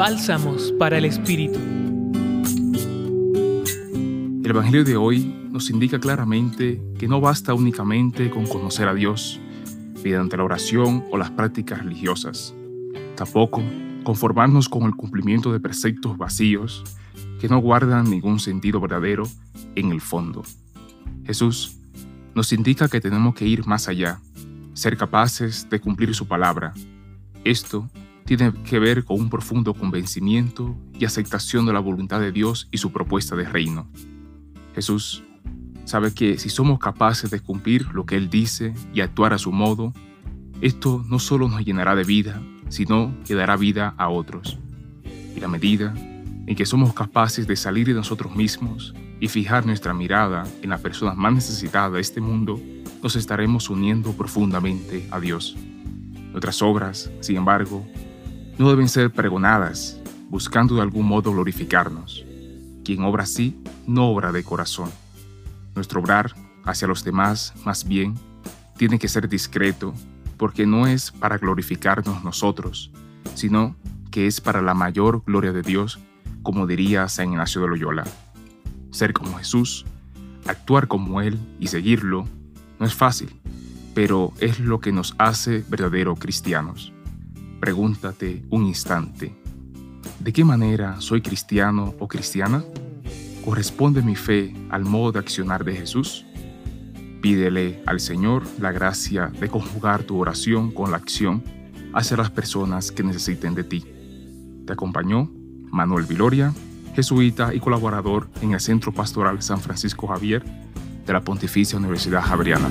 Bálsamos para el Espíritu. El Evangelio de hoy nos indica claramente que no basta únicamente con conocer a Dios mediante la oración o las prácticas religiosas. Tampoco conformarnos con el cumplimiento de preceptos vacíos que no guardan ningún sentido verdadero en el fondo. Jesús nos indica que tenemos que ir más allá, ser capaces de cumplir su palabra. Esto tiene que ver con un profundo convencimiento y aceptación de la voluntad de Dios y su propuesta de reino. Jesús sabe que si somos capaces de cumplir lo que Él dice y actuar a su modo, esto no solo nos llenará de vida, sino que dará vida a otros. Y la medida en que somos capaces de salir de nosotros mismos y fijar nuestra mirada en las personas más necesitadas de este mundo, nos estaremos uniendo profundamente a Dios. Nuestras obras, sin embargo, no deben ser pregonadas, buscando de algún modo glorificarnos. Quien obra así, no obra de corazón. Nuestro obrar hacia los demás, más bien, tiene que ser discreto, porque no es para glorificarnos nosotros, sino que es para la mayor gloria de Dios, como diría San Ignacio de Loyola. Ser como Jesús, actuar como Él y seguirlo, no es fácil, pero es lo que nos hace verdaderos cristianos. Pregúntate un instante, ¿de qué manera soy cristiano o cristiana? ¿Corresponde mi fe al modo de accionar de Jesús? Pídele al Señor la gracia de conjugar tu oración con la acción hacia las personas que necesiten de ti. Te acompañó Manuel Viloria, jesuita y colaborador en el Centro Pastoral San Francisco Javier de la Pontificia Universidad Javeriana.